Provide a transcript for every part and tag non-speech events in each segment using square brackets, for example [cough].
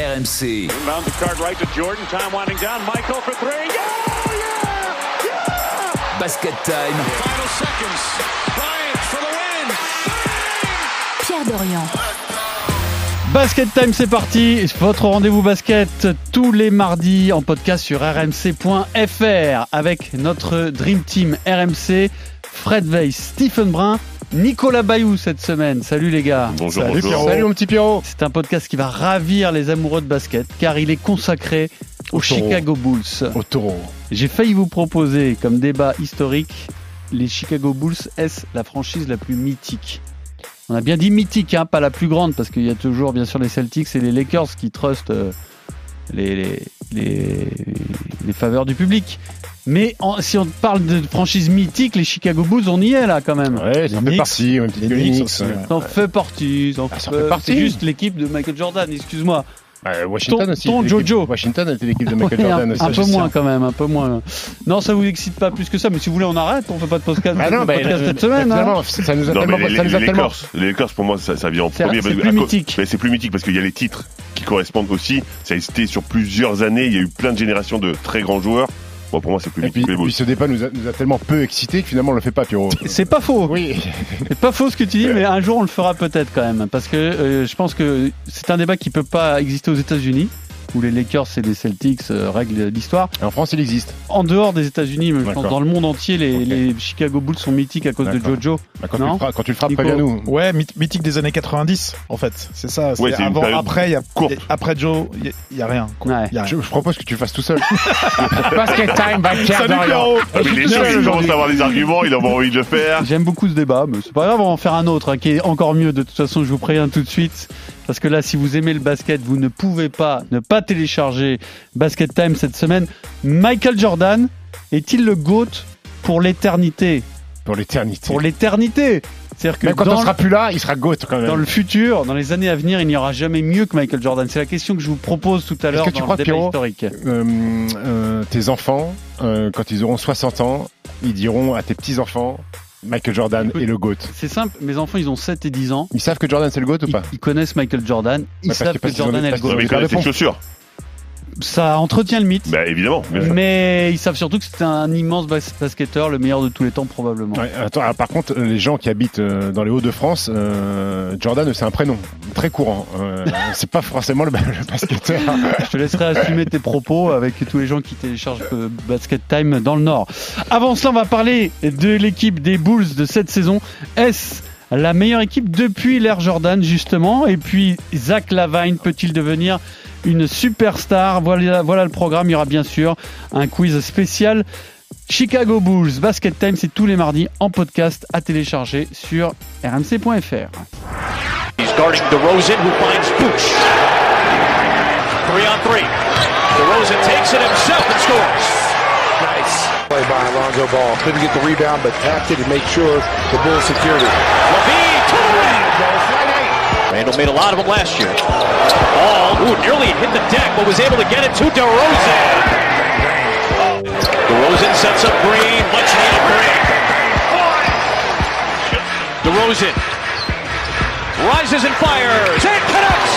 RMC. Inbound the card right to Jordan. Time winding down. Michael for three. Yeah! Yeah! Yeah! Basket time. Final seconds. Bryant for the win. Pierre Dorian. Basket Time, c'est parti. Votre rendez-vous basket tous les mardis en podcast sur rmc.fr avec notre Dream Team RMC, Fred Weiss, Stephen Brun, Nicolas Bayou cette semaine. Salut les gars. Bonjour, Salut, bonjour. Pierrot. mon petit Pierrot. C'est un podcast qui va ravir les amoureux de basket car il est consacré aux Au. Chicago Bulls. Au taureau. J'ai failli vous proposer comme débat historique les Chicago Bulls est la franchise la plus mythique? On a bien dit mythique, hein, pas la plus grande, parce qu'il y a toujours bien sûr les Celtics et les Lakers qui trustent euh, les, les, les, les faveurs du public. Mais en- si on parle de franchise mythique, les Chicago Bulls, on y est là quand même. Ouais, ça fait partie. En fait partie. ça en Ah, fait- fait partie. C'est juste l'équipe de Michael Jordan, excuse-moi. Bah, Washington Ton- aussi. ton Jojo. Washington était l'équipe de Michael Ouais, Jordan un, aussi. un peu moins ça. quand même, un peu moins. Non, ça vous excite pas plus que ça, mais si vous voulez, on arrête, on fait pas de podcast, Bah non, bah, podcast euh, cette semaine. hein. ça nous a Non, mais tellement, les, ça nous a les tellement. Lakers, les Lakers, pour moi, ça, ça vient en C'est- premier. c'est plus cause- mythique. mais c'est plus mythique parce qu'il y a les titres qui correspondent aussi. Ça a existé sur plusieurs années. Il y a eu plein de générations de très grands joueurs. Bon, pour moi, c'est plus Et puis, les puis ce débat nous a, nous a tellement peu excité que finalement on le fait pas, Pierrot. [laughs] C'est pas faux. Oui. C'est pas faux ce que tu dis, mais un jour on le fera peut-être quand même, parce que euh, je pense que c'est un débat qui peut pas exister aux États-Unis, où les Lakers et les Celtics euh, règlent l'histoire. En France, il existe. En dehors des États-Unis, mais je pense dans le monde entier, les, Chicago Bulls sont mythiques à cause de. Jojo. Bah, quand, tu Non le feras, quand tu le feras, Nico. préviens-nous. Ouais, myth- mythique des années 90, en fait. C'est ça. Ouais, avant, après, il y a, courte. y a- après Joe, il y, a rien. quoi. Ouais. Y a rien. Je, je propose que tu le fasses tout seul. [laughs] Basket time by Pierre Salut. Pierrot. Ah, les gens, commencent à avoir des arguments. Ils ont envie de le faire. J'aime beaucoup ce débat, mais c'est pas grave, on va en faire un autre hein, qui est encore mieux. De toute façon, je vous préviens tout de suite. Parce que là, si vous aimez le basket, vous ne pouvez pas ne pas télécharger Basket Time cette semaine. Michael Jordan est-il le GOAT pour l'éternité? Pour l'éternité. Pour l'éternité C'est-à-dire que Même quand dans, on sera plus là, il sera goat quand même. dans le futur, dans les années à venir, il n'y aura jamais mieux que Michael Jordan. C'est la question que je vous propose tout à l'heure que tu dans crois, le débat Pierrot historique. Euh, euh, tes enfants, euh, quand ils auront 60 ans, ils diront à tes petits-enfants Michael Jordan Écoute, est le GOAT. C'est simple, mes enfants, ils ont 7 et 10 ans. Ils savent que Jordan c'est le GOAT ou Ils, pas ils connaissent Michael Jordan. Ils Ouais, savent que- Jordan est le GOAT. Mais ils connaissent les chaussures. Ça entretient le mythe. Bah, évidemment. Mais ils savent surtout que c'est un immense bas- basketteur, le meilleur de tous les temps probablement. Ouais, attends, ah, par contre, les gens qui habitent euh, dans les Hauts-de-France, euh, Jordan, c'est un prénom très courant. Euh, [laughs] c'est pas forcément le, le [laughs] basketteur. [laughs] Je te laisserai assumer tes propos avec tous les gens qui téléchargent euh, Basket Time dans le Nord. Avant cela, on va parler de l'équipe des Bulls de cette saison. Est-ce la meilleure équipe depuis l'ère Jordan justement? Et puis Zach Lavine peut-il devenir une superstar voilà, voilà le programme. Il y aura bien sûr un quiz spécial. Chicago Bulls Basket Time, c'est tous les mardis en podcast à télécharger sur rmc.fr. He's guarding DeRozan, who finds Booch. Three on three. DeRozan takes it himself and scores. Nice. play by Alonzo Ball. Couldn't get the rebound, but tapped it to make sure the Bulls secured it. Levine to the rim. Randall made a lot of them last year. Ball, ooh, nearly hit the deck, but was able to get it to DeRozan. DeRozan sets up Green. Much needed Green. DeRozan rises and fires and connects.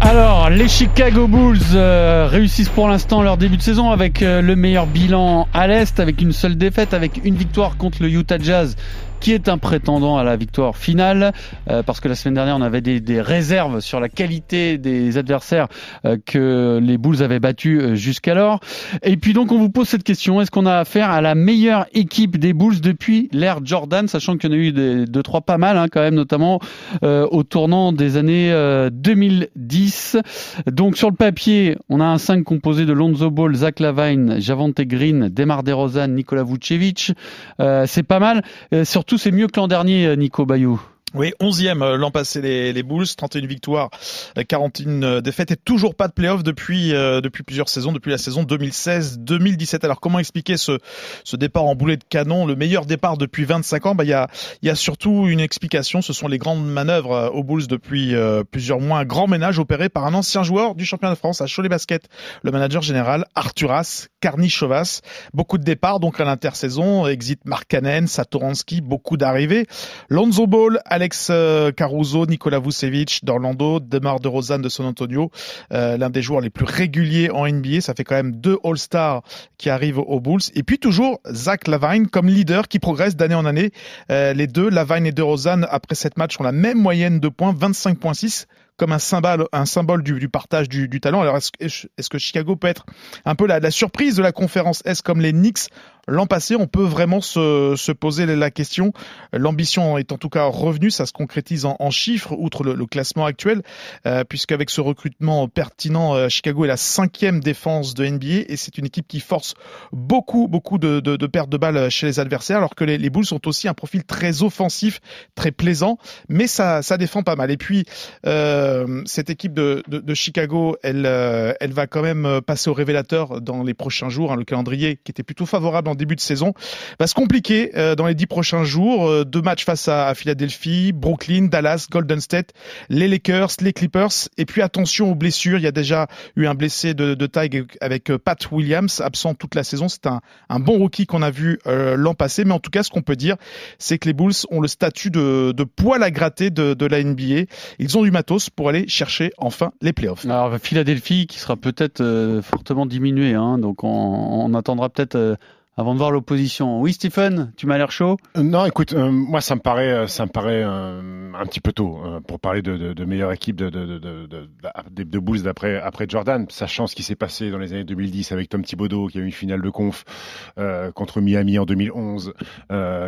Alors, les Chicago Bulls euh, réussissent pour l'instant leur début de saison avec euh, le meilleur bilan à l'Est, avec une seule défaite, avec une victoire contre le Utah Jazz qui est un prétendant à la victoire finale, euh, parce que la semaine dernière on avait des, des réserves sur la qualité des adversaires euh, que les Bulls avaient battus euh, jusqu'alors. Et puis donc on vous pose cette question, est-ce qu'on a affaire à la meilleure équipe des Bulls depuis l'ère Jordan, sachant qu'il y en a eu des, deux, trois pas mal hein, quand même, notamment euh, au tournant des années euh, 2010. Donc sur le papier, on a un 5 composé de Lonzo Ball, Zach Lavine, Javante Green, Demar DeRozan, Nikola Vucevic. Euh, c'est pas mal. Euh, c'est mieux que l'an dernier, euh, Nico Bayou. Oui, 11e euh, l'an passé les, les Bulls, 31 victoires, euh, 41 euh, défaites et toujours pas de playoff depuis euh, depuis plusieurs saisons, depuis la saison 2016-2017. Alors comment expliquer ce ce départ en boulet de canon, le meilleur départ depuis 25 ans? Bah il y a il y a surtout une explication, ce sont les grandes manœuvres euh, aux Bulls depuis euh, plusieurs mois, un grand ménage opéré par un ancien joueur du championnat de France à Cholet Basket, le manager général Arturas Karnichovas. Beaucoup de départs donc à l'intersaison, exit Mark Cannon, Satoransky, beaucoup d'arrivées. Lonzo Ball, euh, Caruso, Nikola Vucevic d'Orlando, Demar de Rosanne de San Antonio, euh, l'un des joueurs les plus réguliers en NBA. Ça fait quand même deux All-Stars qui arrivent aux Bulls. Et puis toujours Zach Lavine comme leader qui progresse d'année en année. Euh, les deux, Lavine et de Rosanne, après cette match, ont la même moyenne de points, 25.6 comme un symbole, un symbole du, du partage du, du, talent. Alors, est-ce est que Chicago peut être un peu la, la surprise de la conférence Est-ce comme les Knicks L'an passé, on peut vraiment se, se, poser la question. L'ambition est en tout cas revenue, ça se concrétise en, chiffres, outre le, le classement actuel, euh, puisqu'avec ce recrutement pertinent, euh, Chicago est la cinquième défense de NBA et c'est une équipe qui force beaucoup, beaucoup de, de, de, pertes de balles chez les adversaires, alors que les, les Bulls ont aussi un profil très offensif, très plaisant, mais ça, ça défend pas mal. Et puis, euh, cette équipe de, de Chicago, elle, euh, elle va quand même passer au révélateur dans les prochains jours, hein, le calendrier qui était plutôt favorable en début de saison va se compliquer euh, dans les dix prochains jours. Euh, deux matchs face à, Philadelphie, Brooklyn, Dallas, Golden State, les Lakers, les Clippers. Et puis attention aux blessures. Il y a déjà eu un blessé de, de taille avec euh, Pat Williams, absent toute la saison. C'est un, un, bon rookie qu'on a vu euh, l'an passé. Mais en tout cas, ce qu'on peut dire, c'est que les Bulls ont le statut de, de poil à gratter de, de la NBA. Ils ont du matos pour aller chercher enfin les playoffs. Alors Philadelphie qui sera peut-être euh, fortement diminué, hein, donc on, on attendra peut-être euh, avant de voir l'opposition. Oui, Stephen, tu m'as l'air chaud. Euh, non, écoute, euh, moi ça me paraît, euh, ça me paraît un petit peu tôt pour parler de, meilleure équipe de, de, de, de, Bulls d'après après Jordan, sachant ce qui s'est passé dans les années 2010 avec Tom Thibodeau qui a eu une finale de conf contre Miami en 2011,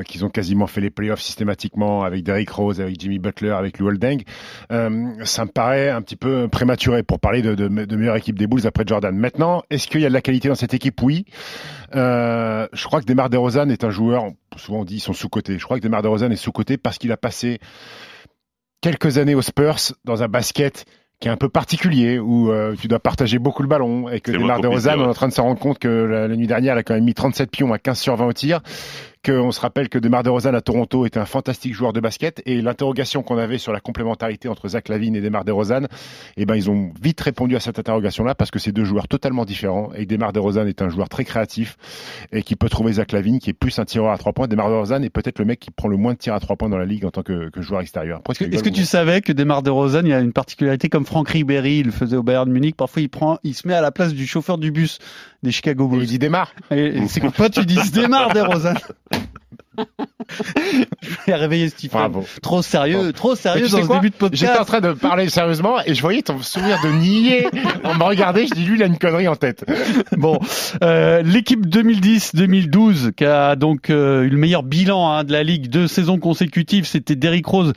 qu'ils ont quasiment fait les playoffs systématiquement avec Derrick Rose, avec Jimmy Butler, avec Lou Holding. ça me paraît un petit peu prématuré pour parler de, meilleure équipe des Bulls après Jordan. Maintenant, est-ce qu'il y a de la qualité dans cette équipe? Oui. Je crois que Demar DeRozan est un joueur, souvent on dit ils sont sous-cotés. Je crois que Demar DeRozan est sous-coté parce qu'il a passé quelques années aux Spurs dans un basket qui est un peu particulier où euh, tu dois partager beaucoup le ballon et que Demar DeRozan est en train de se rendre compte que la, la, nuit dernière il a quand même mis 37 pions à 15 sur 20 au tir qu'on se rappelle que Demar DeRozan à Toronto était un fantastique joueur de basket et l'interrogation qu'on avait sur la complémentarité entre Zach Lavine et Demar DeRozan, eh ben ils ont vite répondu à cette interrogation-là parce que c'est deux joueurs totalement différents et Demar DeRozan est un joueur très créatif et qui peut trouver Zach Lavine qui est plus un tireur à trois points. Demar DeRozan est peut-être le mec qui prend le moins de tirs à trois points dans la ligue en tant que, que joueur extérieur. Est-ce que, est que tu savais que Demar DeRozan il y a une particularité comme Franck Ribéry, il le faisait au Bayern Munich, parfois il prend, il se met à la place du chauffeur du bus des Chicago Bulls. Et il dit démarre. C'est quoi tu dis démarre DeRozan [laughs] je vais réveiller Stephen. Bravo. Trop sérieux, trop sérieux dans ce début de podcast. J'étais en train de parler sérieusement et je voyais ton sourire de nier. On me regardait, je dis lui il a une connerie en tête. Bon, euh, l'équipe 2010-2012 qui a donc euh, eu le meilleur bilan hein, de la ligue deux saisons consécutives, c'était Derrick Rose,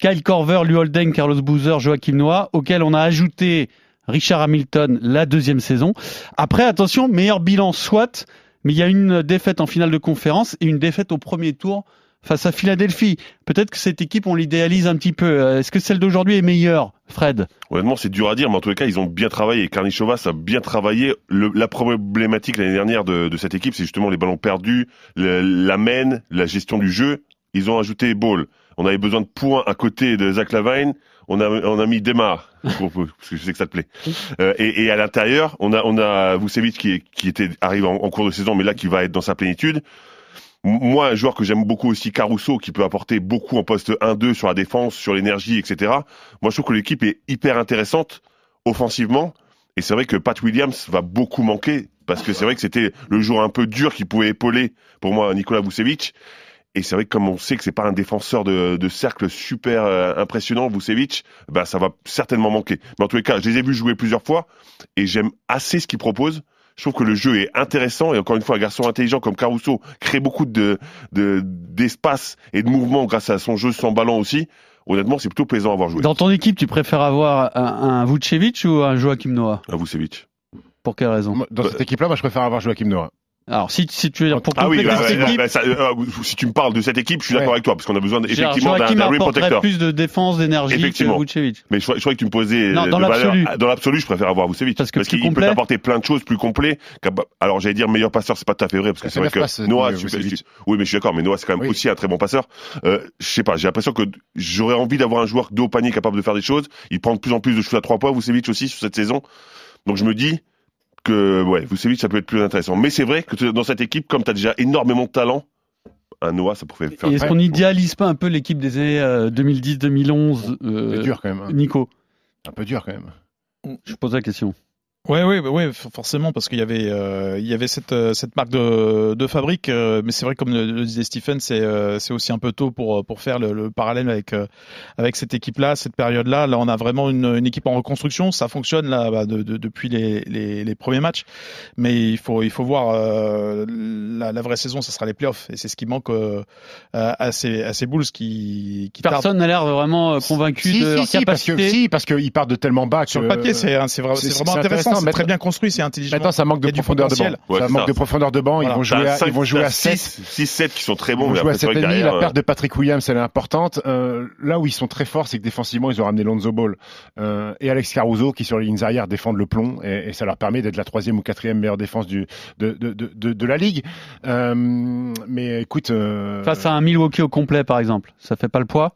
Kyle Korver, Lou Holden, Carlos Boozer, Joachim Noah, auquel on a ajouté Richard Hamilton la deuxième saison. Après, attention, meilleur bilan soit mais il y a une défaite en finale de conférence et une défaite au premier tour face à Philadelphie. Peut-être que cette équipe, on l'idéalise un petit peu. Est-ce que celle d'aujourd'hui est meilleure, Fred? Honnêtement, c'est dur à dire, mais en tous les cas, ils ont bien travaillé. Karnichovas a bien travaillé. La problématique l'année dernière de, cette équipe, c'est justement les ballons perdus, la main, la gestion du jeu. Ils ont ajouté Ball. On avait besoin de points à côté de Zach Lavine. On a, on a mis [laughs] pour, parce que je sais que ça te plaît. Euh, et, et, à l'intérieur, on a, on a Vucevic qui, qui était arrivé en, en, cours de saison, mais là qui va être dans sa plénitude. Moi, un joueur que j'aime beaucoup aussi, Caruso, qui peut apporter beaucoup en poste 1-2 sur la défense, sur l'énergie, etc. Moi, je trouve que l'équipe est hyper intéressante offensivement. Et c'est vrai que Pat Williams va beaucoup manquer parce que c'est vrai que c'était le joueur un peu dur qui pouvait épauler pour moi Nicolas Vucevic. Et c'est vrai que comme on sait que c'est pas un défenseur de, de cercle super euh, impressionnant, Vucevic, bah ça va certainement manquer. Mais en tous les cas, je les ai vus jouer plusieurs fois et j'aime assez ce qu'il propose. Je trouve que le jeu est intéressant et encore une fois, un garçon intelligent comme Caruso crée beaucoup de d'espace de, et de mouvement grâce à son jeu sans ballon aussi. Honnêtement, c'est plutôt plaisant à voir jouer. Dans ton équipe, tu préfères avoir un, un Vucevic ou un Joachim Noah? Un Vucevic. Pour quelle raison? Dans cette équipe-là, moi, je préfère avoir Joachim Noah. Alors si, si tu veux dire pour ah oui, bah, cette bah, équipe, bah, ça, euh, si tu me parles de cette équipe, je suis d'accord ouais. avec toi parce qu'on a besoin effectivement d'un rim protecteur. plus de défense, d'énergie que Vucevic. Mais je, je croyais que tu me posais non, dans l'absolu. Dans l'absolu, je préfère avoir Vucevic parce, que parce qu'il peut apporter plein de choses plus complet. Alors j'allais dire meilleur passeur, c'est pas tout à fait vrai parce que c'est vrai que passe, Noah, tu, tu, oui mais je suis d'accord, mais Noah c'est quand même oui. aussi un très bon passeur. Euh, je sais pas, j'ai l'impression que j'aurais envie d'avoir un joueur de haut panier capable de faire des choses. Il prend de plus en plus de choses à trois points, Vucevic aussi sur cette saison. Donc je me dis que ouais, Vucevic ça peut être plus intéressant. Mais c'est vrai que dans cette équipe, comme tu as déjà énormément de talent, un Noah, ça pouvait faire. Est-ce qu'on idéalise pas un peu l'équipe des années euh, 2010-2011 euh, C'est dur quand même. hein. Nico, Un peu dur quand même. je pose la question. Ouais, ouais, bah ouais, for- forcément, parce qu'il y avait, euh, il y avait cette, euh, cette marque de, de fabrique, euh, mais c'est vrai, comme le, le disait Stephen, c'est, euh, c'est aussi un peu tôt pour, pour faire le, le parallèle avec, euh, avec cette équipe-là, cette période-là. Là, on a vraiment une, une équipe en reconstruction. Ça fonctionne là bah, de, de- depuis les, les, les premiers matchs, mais il faut, il faut voir euh, la, la vraie saison, ça sera les playoffs, et c'est ce qui manque euh, à, ces, à ces Bulls qui, qui. Personne n'a l'air vraiment convaincu Si, de si, leur si, parce que si, parce qu'ils partent de tellement bas que Sur le papier, c'est, c'est, vra- c'est- c'est c'est vraiment intéressant, intéressant. C'est très bien construit, c'est intelligent. Maintenant, ça manque de profondeur de banc. ça manque de profondeur de banc. Ils vont jouer, à, ils vont jouer à 7. 6-7 qui sont très Ils bons, vont mais jouer à après, c'est vrai que 7,5. derrière, La perte euh, de Patrick Williams, elle est importante. Euh, là où ils sont très forts, c'est que défensivement, ils ont ramené Lonzo Ball euh, et Alex Caruso qui, sur les lignes arrière, défendent le plomb. Et, et ça leur permet d'être la troisième ou quatrième meilleure défense du, de, de, de, de, de la ligue. Euh, mais écoute, euh, Face à un Milwaukee au complet, par exemple, ça fait pas le poids?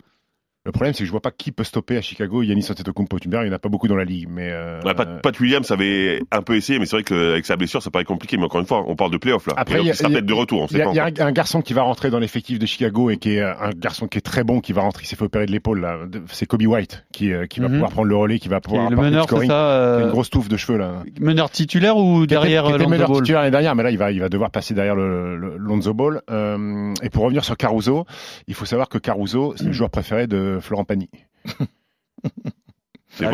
Le problème, c'est que je vois pas qui peut stopper à Chicago Yannis Antetokounmpo. Tu me diras, il n'y en a pas beaucoup dans la ligue. Mais euh, Ouais, Pat, Pat Williams avait un peu essayé, mais c'est vrai qu'avec sa blessure, ça paraît compliqué. Mais encore une fois, on parle de playoff là. Après, il y il il y a- peut-être de retour, Il y a, il y un, un garçon qui va rentrer dans l'effectif de Chicago et qui est euh, un garçon qui est très bon, qui va rentrer, qui s'est fait opérer de l'épaule là. C'est Kobe White qui, euh, qui va Mhm. pouvoir prendre le relais, qui va pouvoir Le meneur, c'est ça Il a euh, une grosse touffe de cheveux là. Meneur titulaire ou derrière était Lonzo meneur Ball titulaire l'année dernière, mais là il va, il va devoir passer derrière le, le Lonzo Ball. Euh, et pour revenir sur Caruso, il faut savoir que Caruso, c'est le joueur préféré de Florent Pagny. [laughs] C'est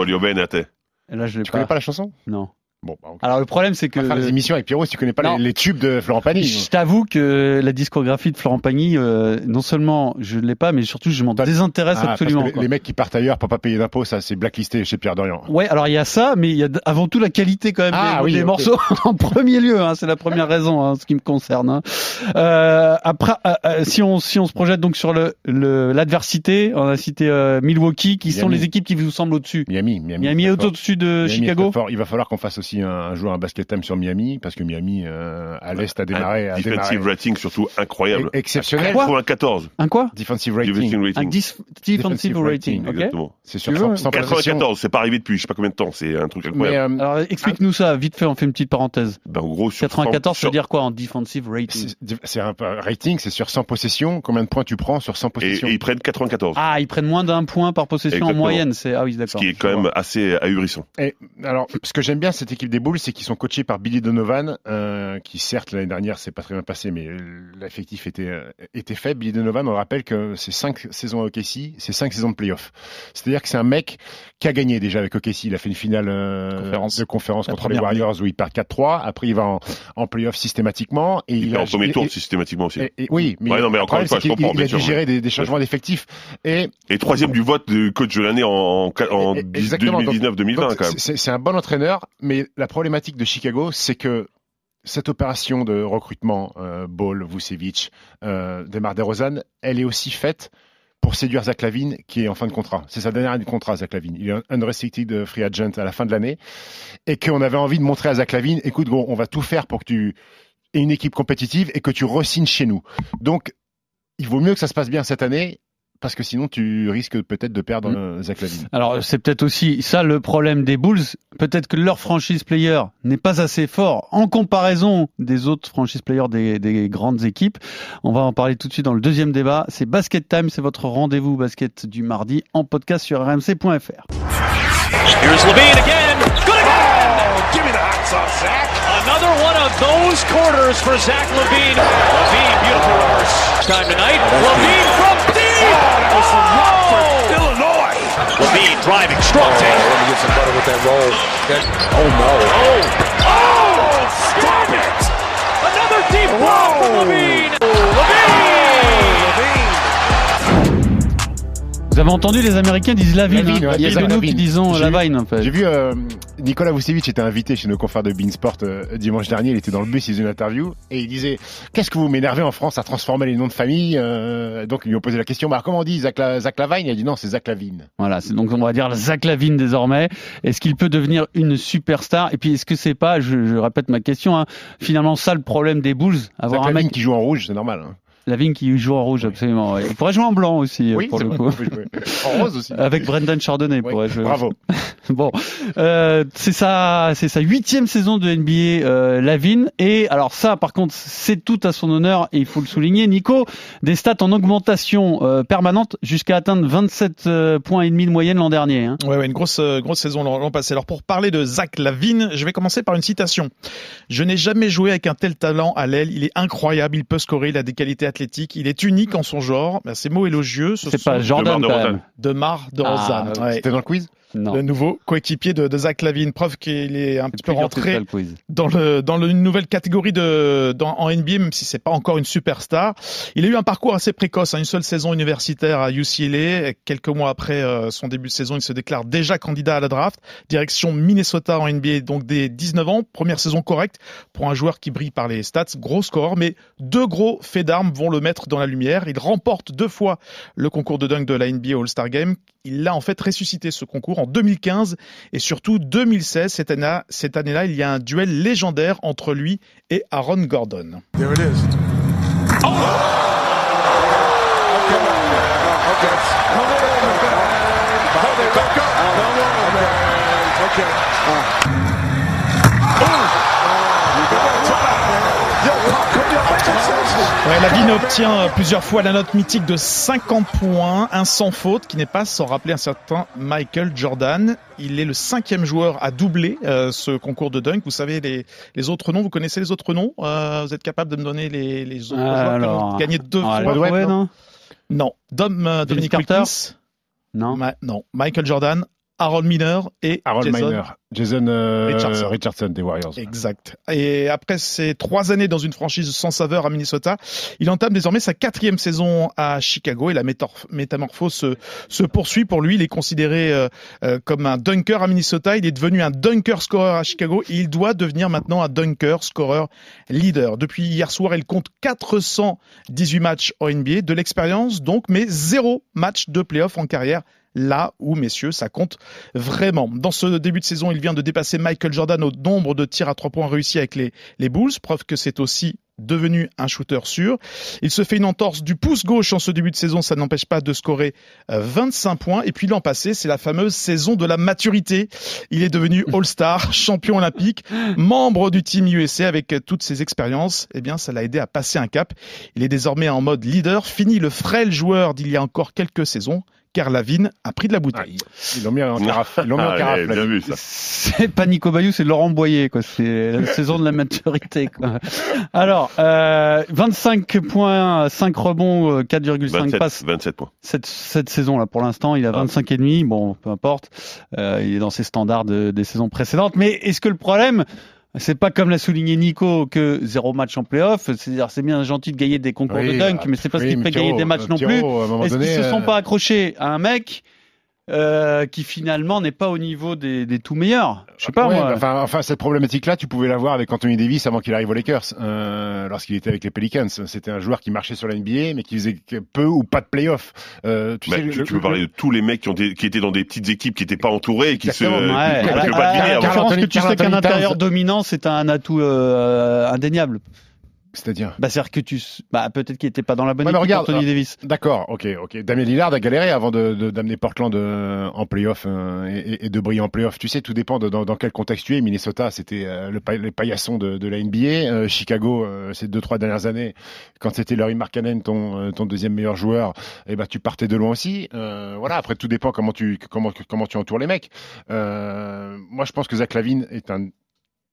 Là, je l'ai Tu connais pas la chanson? Non. Bon, bah, Alors le problème, c'est que faire des émissions avec Pierrot si tu connais pas les, les tubes de Florent Pagny. Je t'avoue que la discographie de Florent Pagny, euh, non seulement je ne l'ai pas, mais surtout je m'en désintéresse Ah, absolument. les, les mecs qui partent ailleurs pour pas payer d'impôts, ça c'est blacklisté chez Pierre Dorian. Ouais, alors il y a ça, mais il y a avant tout la qualité quand même Ah des, oui, des morceaux [laughs] en premier lieu. Hein, c'est la première raison, hein, ce qui me concerne. hein. Euh, après, euh, euh, si on si on se projette donc sur le le- l'adversité, on a cité euh, Milwaukee, qui sont les équipes qui vous semblent au-dessus. Miami, Miami. Miami est au-dessus de Miami Chicago. Il va falloir qu'on fasse aussi un, un jour un basket time sur Miami parce que Miami euh, à l'est a démarré, Un a defensive démarré rating surtout incroyable. e- exceptionnel. Quoi 94. Un quoi Defensive rating. Defensive Un rating. dis- defensive rating. Exactement. C'est sur Tu 100, veux 100 possessions. 94, c'est pas arrivé depuis je sais pas combien de temps, c'est un truc Mais incroyable. euh, Alors explique-nous ça vite fait. On fait une petite parenthèse. Ben, en gros, sur 94, 100 ça veut dire quoi en defensive rating c'est c'est un rating, c'est sur 100 possessions. Combien de points tu prends sur 100 et, possessions et ils prennent 94. Ah, ils prennent moins d'un point par possession en moyenne. C'est ah oui, ce d'accord. qui est quand même assez ahurissant. Et, alors, ce que j'aime bien cette équipe des Bulls, c'est qu'ils sont coachés par Billy Donovan, euh, qui certes l'année dernière c'est pas très bien passé, mais l'effectif était euh, était faible. Billy Donovan, on rappelle que c'est cinq saisons à OKC, c'est cinq saisons de playoff. C'est-à-dire que c'est un mec qui a gagné déjà avec OKC. Il a fait une finale euh, Conférence. de conférence La contre les Warriors où il perd 4-3. Après, il va en, en playoff systématiquement et Il, il, est a en premier tour et- systématiquement aussi. et- et- oui, mais, Ouais, non, mais le encore une fois, je comprends, il a bien dû gérer des, des changements d'effectifs et Et troisième du vote de coach de l'année en, en, en Et- exactement, donc- 2019-2020 Donc, quand même. C'est un bon entraîneur, mais la problématique de Chicago, c'est que cette opération de recrutement, euh, Ball, Vucevic, euh, Demar DeRozan, elle est aussi faite pour séduire Zach Lavine, qui est en fin de contrat. C'est sa dernière année de contrat, Zach Lavine. Il est un unrestricted free agent à la fin de l'année. Et qu'on avait envie de montrer à Zach Lavine, écoute, gros, on va tout faire pour que tu aies une équipe compétitive et que tu re-signes chez nous. Donc, il vaut mieux que ça se passe bien cette année, parce que sinon, tu risques peut-être de perdre Mm. euh, Zach Lavine. Alors c'est peut-être aussi ça le problème des Bulls. Peut-être que leur franchise player n'est pas assez fort en comparaison des autres franchise players des, des grandes équipes. On va en parler tout de suite dans le deuxième débat. C'est Basket Time, c'est votre rendez-vous basket du mardi en podcast sur rmc.fr. Here's Levine again. Good again. give me the hot sauce, Zach. Another one of those quarters for Zach Levine. Levine, beautiful reverse. Time tonight. Levine from deep. Oh, that was from Rockford, Illinois. Levine driving, strong Oh, take. let me get some butter with that roll. That, oh no. Oh, oh, stop it. Another deep block from Levine. Levine. Vous avez entendu les Américains disent. Lavine, hein. Il y a nous qui disons J'ai Lavine en fait. J'ai vu euh, Nicolas Vucevic était invité chez nos confrères de Beansport euh, dimanche dernier. Il était dans le bus, il faisait une interview et il disait Qu'est-ce que vous m'énervez en France à transformer les noms de famille euh, Donc ils lui ont posé la question bah, Comment on dit Zach, La- Zach Lavine? Il a dit Non, c'est Zach Lavine. Voilà, c'est donc on va dire Zach Lavine désormais. Est-ce qu'il peut devenir une superstar? Et puis est-ce que c'est pas, je, je répète ma question, hein, finalement ça le problème des Bulls, avoir Zach un Lavine mec qui joue en rouge, c'est normal. hein. Lavine qui joue en rouge absolument. ouais. Il pourrait jouer en blanc aussi euh, pour le vrai, coup. En rose aussi. [laughs] Avec Brendan Chardonnay Oui, pourrait jouer. Bravo. [laughs] Bon, euh, c'est sa, c'est sa huitième saison de NBA, euh, Lavine. Et alors ça, par contre, c'est tout à son honneur et il faut le souligner. Nico, des stats en augmentation euh, permanente jusqu'à atteindre 27 euh, points et demi de moyenne l'an dernier. Hein. Ouais, ouais, une grosse, euh, grosse saison l'an l'an passé. Alors pour parler de Zach Lavine, je vais commencer par une citation. Je n'ai jamais joué avec un tel talent à l'aile. Il est incroyable. Il peut scorer. Il a des qualités athlétiques. Il est unique en son genre. Ben, Ces mots élogieux. ce C'est sont pas Jordan, de Mar de Ah, Rosanne. ouais. Ouais. C'était dans le quiz? Non. Le nouveau coéquipier de, de Zach Lavine. Preuve qu'il est un petit peu rentré dans le dans le- une nouvelle catégorie de dans, en NBA, même si c'est pas encore une superstar. Il a eu un parcours assez précoce, hein, une seule saison universitaire à UCLA. Quelques mois après euh, son début de saison, il se déclare déjà candidat à la draft. Direction Minnesota en NBA, donc dès 19 ans. Première saison correcte pour un joueur qui brille par les stats, gros score, mais deux gros faits d'armes vont le mettre dans la lumière. Il remporte deux fois le concours de dunk de la NBA All-Star Game. Il l'a en fait ressuscité ce concours en 2015 et surtout 2016. Cette année, cette année-là, il y a un duel légendaire entre lui et Aaron Gordon. There it is. Ouais, Lavine obtient plusieurs fois la note mythique de 50 points, un sans faute, qui n'est pas sans rappeler un certain Michael Jordan. Il est le cinquième joueur à doubler euh, ce concours de dunk. Vous savez les, les autres noms, vous connaissez les autres noms Euh, Vous êtes capable de me donner les, les autres joueurs qui ont Alors, gagné deux Ah, fois? Broadway, non? non. Dom euh, Dominic Carter? Wilkins? Non. Ma- non, Michael Jordan, Harold Miner et Harold Jason Miner, Jason euh, Richardson. Richardson. des Warriors. Exact. Et après ces trois années dans une franchise sans saveur à Minnesota, il entame désormais sa quatrième saison à Chicago et la métamorphose se, se poursuit pour lui. Il est considéré euh, euh, comme un dunker à Minnesota. Il est devenu un dunker scorer à Chicago et il doit devenir maintenant un dunker scorer leader. Depuis hier soir, il compte 418 matchs en NBA, de l'expérience donc, mais zéro match de playoff en carrière. Là où, messieurs, ça compte vraiment. Dans ce début de saison, il vient de dépasser Michael Jordan au nombre de tirs à trois points réussis avec les, les Bulls, preuve que c'est aussi devenu un shooter sûr. Il se fait une entorse du pouce gauche en ce début de saison, ça n'empêche pas de scorer euh, 25 points. Et puis l'an passé, c'est la fameuse saison de la maturité. Il est devenu [laughs] All-Star, champion olympique, membre du team USA avec euh, toutes ses expériences. Eh bien, ça l'a aidé à passer un cap. Il est désormais en mode leader, fini le frêle joueur d'il y a encore quelques saisons, car Lavine a pris de la bouteille. Ils l'ont mis en carafe. Ils l'ont mis en Ah, carafe. ouais, là. bien vu ça. C'est pas Nico Bayou, c'est Laurent Boyer, quoi. C'est la saison de la maturité, quoi. Alors, euh, 25 points, 5 rebonds, euh, 4,5 27, passes 27 points. cette, cette saison-là. Pour l'instant, il a Ah. 25 et demi. Bon, peu importe. Euh, il est dans ses standards de- des saisons précédentes. Mais est-ce que le problème, c'est pas comme l'a souligné Nico que zéro match en playoff. C'est-à-dire, c'est bien gentil de gagner des concours Oui, de dunk, mais c'est oui, qu'il mais fait gagner des matchs euh, non plus. Est-ce qu'ils se sont euh, pas accrochés à un mec euh, qui finalement n'est pas au niveau des, des tout meilleurs Je sais pas Ouais, moi. Enfin, enfin, cette problématique-là, tu pouvais l'avoir avec Anthony Davis avant qu'il arrive aux Lakers, euh, lorsqu'il était avec les Pelicans. C'était un joueur qui marchait sur la NBA, mais qui faisait peu ou pas de playoff. Euh, tu Bah, sais, tu, le- tu peux le- parler de tous les mecs qui, ont des- qui étaient dans des petites équipes qui n'étaient pas entourés et qui se. Ouais, avant. différence que tu sais qu'un intérieur dominant, c'est un atout euh, indéniable. C'est-à-dire. Bah, c'est-à-dire que tu, bah, peut-être qu'il était pas dans la bonne Ouais, équipe, regarde, Anthony Davis. D'accord, ok, ok. Damien Lillard a galéré avant de d'amener Portland euh, en playoff euh, et, et de briller en playoff. Tu sais, tout dépend de dans, dans quel contexte tu es. Minnesota, c'était euh, le les paillassons de, de la NBA. Euh, Chicago, euh, ces deux trois dernières années, quand c'était Larry Markkanen, ton euh, ton deuxième meilleur joueur, et ben tu partais de loin aussi. Euh, voilà. Après, tout dépend comment tu comment comment tu entoures les mecs. Euh, moi, je pense que Zach Lavine est un,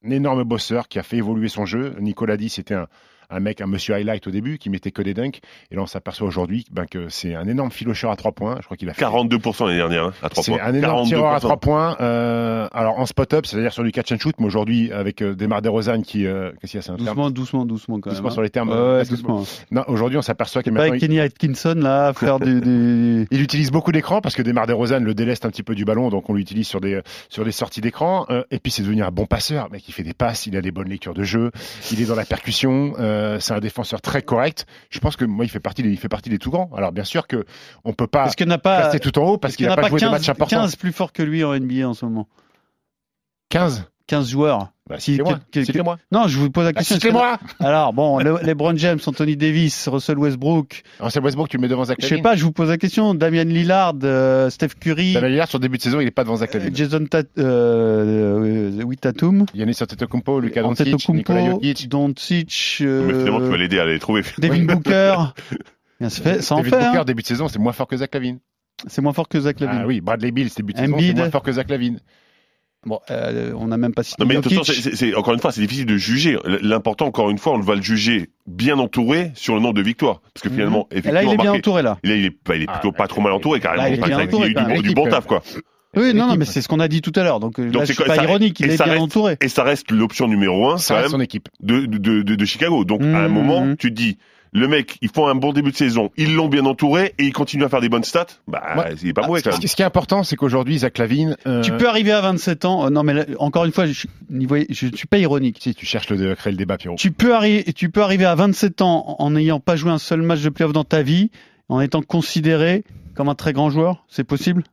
un énorme bosseur qui a fait évoluer son jeu. Nicolas dit, c'était un un mec, un monsieur highlight au début, qui mettait que des dunks. Et là, on s'aperçoit aujourd'hui ben, que c'est un énorme filocheur à trois points. Je crois qu'il a fait 42% l'année dernière, hein, à 3 c'est points. un énorme tireur à 42%. trois points. Euh, alors en spot-up, c'est-à-dire sur du catch and shoot, mais aujourd'hui avec euh, Demar Derozan qui, euh, qu'est-ce qu'il y a, c'est un terme Doucement, doucement, doucement quand Doucement même. sur les termes. Ouais, euh, ouais, doucement. Non, aujourd'hui on s'aperçoit Pas maintenant avec il, Kenny Atkinson là, à faire du, du- il utilise beaucoup d'écran parce que Demar Derozan le déleste un petit peu du ballon, donc on l'utilise sur des sur des sorties d'écran. Euh, et puis c'est devenu un bon passeur, mec, il fait des passes, il a des bonnes lectures de jeu, il est dans la percussion, euh, c'est un défenseur très correct. Je pense que moi il fait partie des, il fait partie des tout grands. Alors bien sûr que on peut pas n'a pas, tout en haut parce qu'il n'a pas joué 15, de matchs importants. 15 plus fort que lui en NBA en ce moment 15 15 joueurs. Bah, Qui- Citez-moi. que- que- Citez-moi. Non, je vous pose la Bah, question. que- Citez-moi. Alors bon, [laughs] le- LeBron James, Anthony Davis, Russell Westbrook. Russell Westbrook, tu le mets devant Zach Je sais Lavine. pas, je vous pose la question. Damian Lillard, euh, Steph Curry, Damien Lillard, sur le début de saison, il est pas devant Zach euh, Lavine. Jason Tat, euh, euh, oui, Tatum, Yannis Antetokounmpo, Luka Doncic, Nikola Jokic. Doncic, Mais finalement, tu euh, vas l'aider à les trouver. [laughs] Devin Booker. [laughs] Bien, ça, fait, ça en David fait. Booker, hein. début de saison, c'est moins fort que Zach Lavine. C'est moins fort que Zach Lavine. Ah oui, Bradley Bill, début de saison, c'est moins fort que Zach Lavine. Bon, euh, on n'a même pas cité Non mais de toute façon, c'est- encore une fois, c'est difficile de juger. L'important, encore une fois, on va le juger bien entouré sur le nombre de victoires, parce que finalement, Et effectivement, là, il est bien marqué- entouré là. Là, il est, bah, il est plutôt Ah, pas trop mal entouré, carrément. là, il est bien il y a entouré, eu du, bon taf, quoi. Oui, non, non, mais c'est ce qu'on a dit tout à l'heure. Donc, euh, Donc, là, c'est je suis quoi- pas ça- ironique, il est bien reste- entouré. Et ça reste l'option numéro un, Ça quand reste même, son équipe. de, de, de, de Chicago. Donc, à un Mmh. moment, tu te dis, le mec, ils font un bon début de saison, ils l'ont bien entouré, et ils continuent à faire des bonnes stats, bah, Ouais. il est pas mauvais, quand Ce même. qui ce qui est important, c'est qu'aujourd'hui, Zach Lavine. euh, Tu peux arriver à 27 ans. euh, non, mais là, encore une fois, je, je suis pas ironique. Si tu cherches le, créer le débat, Pierrot. Tu peux, arri- tu peux arriver à 27 ans en n'ayant pas joué un seul match de playoff dans ta vie, en étant considéré comme un très grand joueur. C'est possible?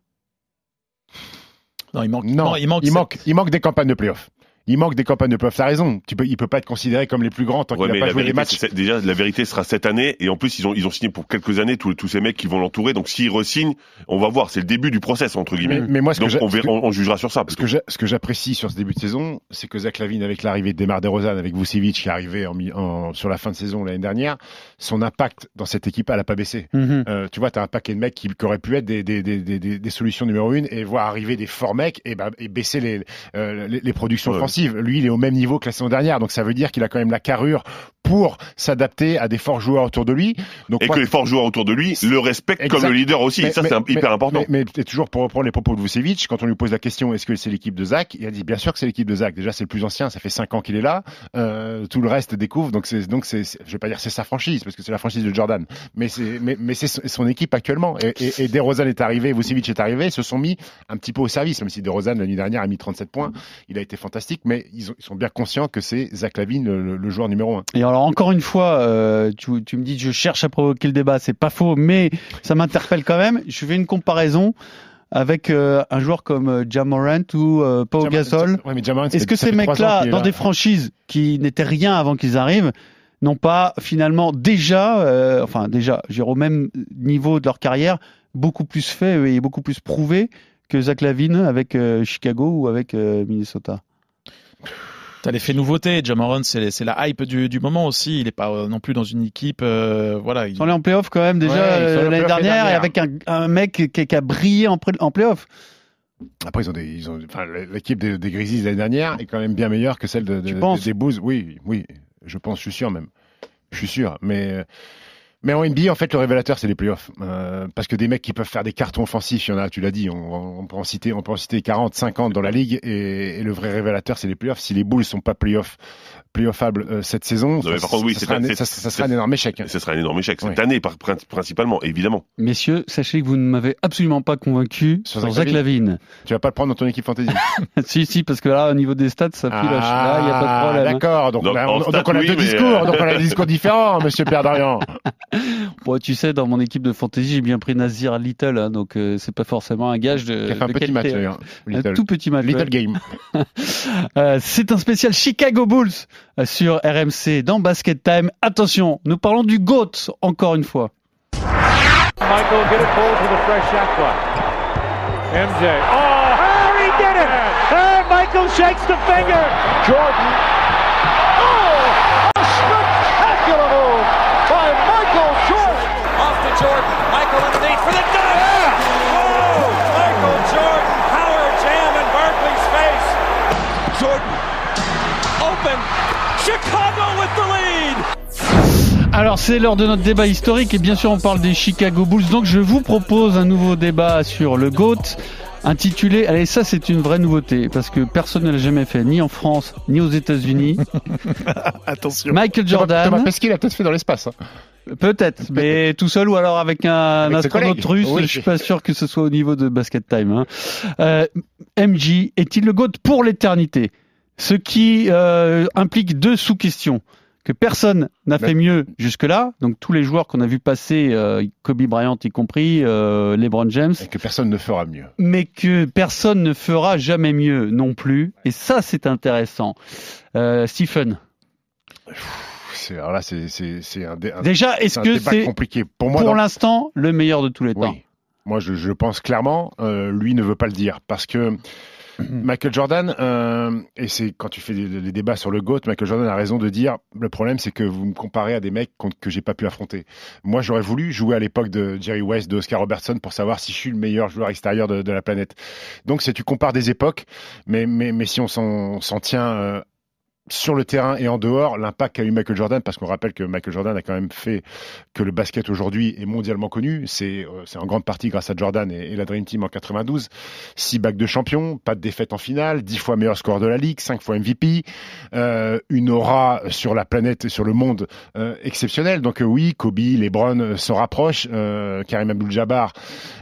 Non, il manque. Non, non, il manque. il manque, il manque des campagnes de playoff. Il manque des campagnes de playoff. T'as raison. Tu peux, il peut pas être considéré comme les plus grands tant Ouais, qu'il n'a pas joué des vérité, matchs. c'est- déjà, la vérité sera cette année, et en plus, ils ont, ils ont signé pour quelques années tous, tous ces mecs qui vont l'entourer, donc s'ils re-signent, on va voir, c'est le début du process, entre guillemets. Mais, mais moi, ce que donc, on, ce que- verra- on, on jugera sur ça. Ce que j'ai- ce que j'apprécie sur ce début de saison, c'est que Zach Lavine, avec l'arrivée de Demar Derozan, avec Vucevic qui est arrivé en, en- sur la fin de saison l'année dernière, son impact dans cette équipe, elle a pas baissé. Mhm. Euh, tu vois, tu as un paquet de mecs qui, qui auraient pu être des, des, des, des, des- des solutions numéro une et voir arriver des forts mecs et, bah, et baisser les, euh, les, les productions Ouais. Lui, il est au même niveau que la saison dernière, donc ça veut dire qu'il a quand même la carrure pour s'adapter à des forts joueurs autour de lui. Donc, et que les forts joueurs autour de lui le respectent comme le leader aussi. Et ça, c'est hyper important. Mais, mais, toujours pour reprendre les propos de Vucevic, quand on lui pose la question est-ce que c'est l'équipe de Zach Il a dit bien sûr que c'est l'équipe de Zach. Déjà, c'est le plus ancien, ça fait 5 ans qu'il est là. Euh, tout le reste découvre. Donc, c'est, donc c'est, je vais pas dire c'est sa franchise, parce que c'est la franchise de Jordan. Mais c'est, mais, mais c'est son, équipe actuellement. Et, et, et DeRozan est arrivé, Vucevic est arrivé, ils se sont mis un petit peu au service, même si DeRozan, la nuit dernière, a mis 37 points. Il a été fantastique, mais ils, ont, sont bien conscients que c'est Zach Lavine, le, joueur numéro 1 alors encore une fois, euh, tu, tu me dis je cherche à provoquer le débat, c'est pas faux, mais ça m'interpelle quand même. Je fais une comparaison avec euh, un joueur comme euh, Jamorant ou euh, Pau Gasol. Ouais, Est-ce que ces mecs-là, dans là. des franchises qui n'étaient rien avant qu'ils arrivent, n'ont pas finalement déjà, euh, enfin déjà, je au même niveau de leur carrière, beaucoup plus fait et beaucoup plus prouvé que Zach Lavine avec Chicago ou avec Minnesota? T'as l'effet nouveauté. Jamoran, c'est c'est la hype du, du moment aussi. Il est pas euh, non plus dans une équipe. euh, voilà. il- Ils sont allés en playoff quand même déjà Ouais, euh, l'année dernière et avec un, un mec qui, qui a brillé en, en playoff. Après, ils ont des, ils ont, enfin, l'équipe des, des Grizzlies l'année dernière est quand même bien meilleure que celle de, de- Tu penses des Bulls. Oui, oui, je pense, je suis sûr même. Je suis sûr, mais mais en NBA, en fait, le révélateur, c'est les playoffs, Euh, parce que des mecs qui peuvent faire des cartons offensifs, il y en a, tu l'as dit, on, on peut en citer, on peut en citer 40, 50 dans la ligue, et, et le vrai révélateur, c'est les playoffs. Si les Bulls sont pas playoffs, playoffables euh, cette saison, Non, ça, par contre, oui, ça sera, un- ça, ça sera énorme échec. hein. Ce sera un énorme échec. Cette Ouais. année, par- principalement, évidemment. Messieurs, sachez que vous ne m'avez absolument pas convaincu Sur Zach Zach Lavine. Tu vas pas le prendre dans ton équipe fantasy. [laughs] si, si, parce que là, au niveau des stats, ça pile. là, il n'y a pas de Ah, problème. hein. D'accord, donc, Donc, on, donc stats, on a oui, deux discours, euh, donc on a des discours différents, monsieur Père Dorian. [laughs] [laughs] Bon, tu sais, dans mon équipe de fantasy, j'ai bien pris Nazir Little, hein, donc euh, c'est pas forcément un gage de, Qui a fait un de petit match qualité. d'ailleurs. Un Little, tout petit match. Little ouais. game. [laughs] Euh, c'est un spécial Chicago Bulls euh, sur RMC dans Basket Time. Attention, nous parlons du GOAT encore une fois. Michael get it pulled with a fresh shot clock. MJ. Oh, he did it! And Michael shakes the finger. Jordan. Michael underneath for the dunk. Oh, Michael Jordan power jam in Barkley's face. Jordan open. Chicago with the lead. Alors c'est l'heure de notre débat historique et bien sûr on parle des Chicago Bulls. Donc je vous propose un nouveau débat sur le GOAT intitulé, allez ça c'est une vraie nouveauté parce que personne ne l'a jamais fait ni en France ni aux États-Unis. [laughs] Attention. Michael Thomas, Thomas Jordan, Pesquet l'a peut-être fait dans l'espace. hein. peut-être, mais tout seul ou alors avec un Avec astronaute russe, Oui. je suis pas sûr que ce soit au niveau de Basket Time. hein. Euh, MJ est-il le GOAT pour l'éternité? Ce qui euh, implique deux sous-questions. Que personne n'a fait mieux jusque-là. Donc tous les joueurs qu'on a vu passer, euh, Kobe Bryant y compris, euh, LeBron James, Et que personne ne fera mieux. mais que personne ne fera jamais mieux non plus. Et ça, c'est intéressant. Euh, Stephen, alors là, c'est, un, dé- un- déjà, est-ce que c'est compliqué. Pour moi, pour l'instant le meilleur de tous les temps? Oui. Moi, je, je pense clairement, euh, lui ne veut pas le dire parce que Michael Jordan, euh, et c'est quand tu fais des, des débats sur le GOAT, Michael Jordan a raison de dire le problème, c'est que vous me comparez à des mecs que j'ai pas pu affronter. Moi, j'aurais voulu jouer à l'époque de Jerry West, de Oscar Robertson pour savoir si je suis le meilleur joueur extérieur de, de la planète. Donc, c'est tu compares des époques, mais, mais, mais si on s'en s'en tient euh, sur le terrain et en dehors, l'impact qu'a eu Michael Jordan, parce qu'on rappelle que Michael Jordan a quand même fait que le basket aujourd'hui est mondialement connu, c'est euh, en grande partie grâce à Jordan et, et la Dream Team en 92. Six bacs de champion, pas de défaite en finale, dix fois meilleur score de la ligue, cinq fois MVP, euh, une aura sur la planète et sur le monde euh, exceptionnelle. Donc euh, oui, Kobe, LeBron euh, se rapprochent, euh, Karim Abdul-Jabbar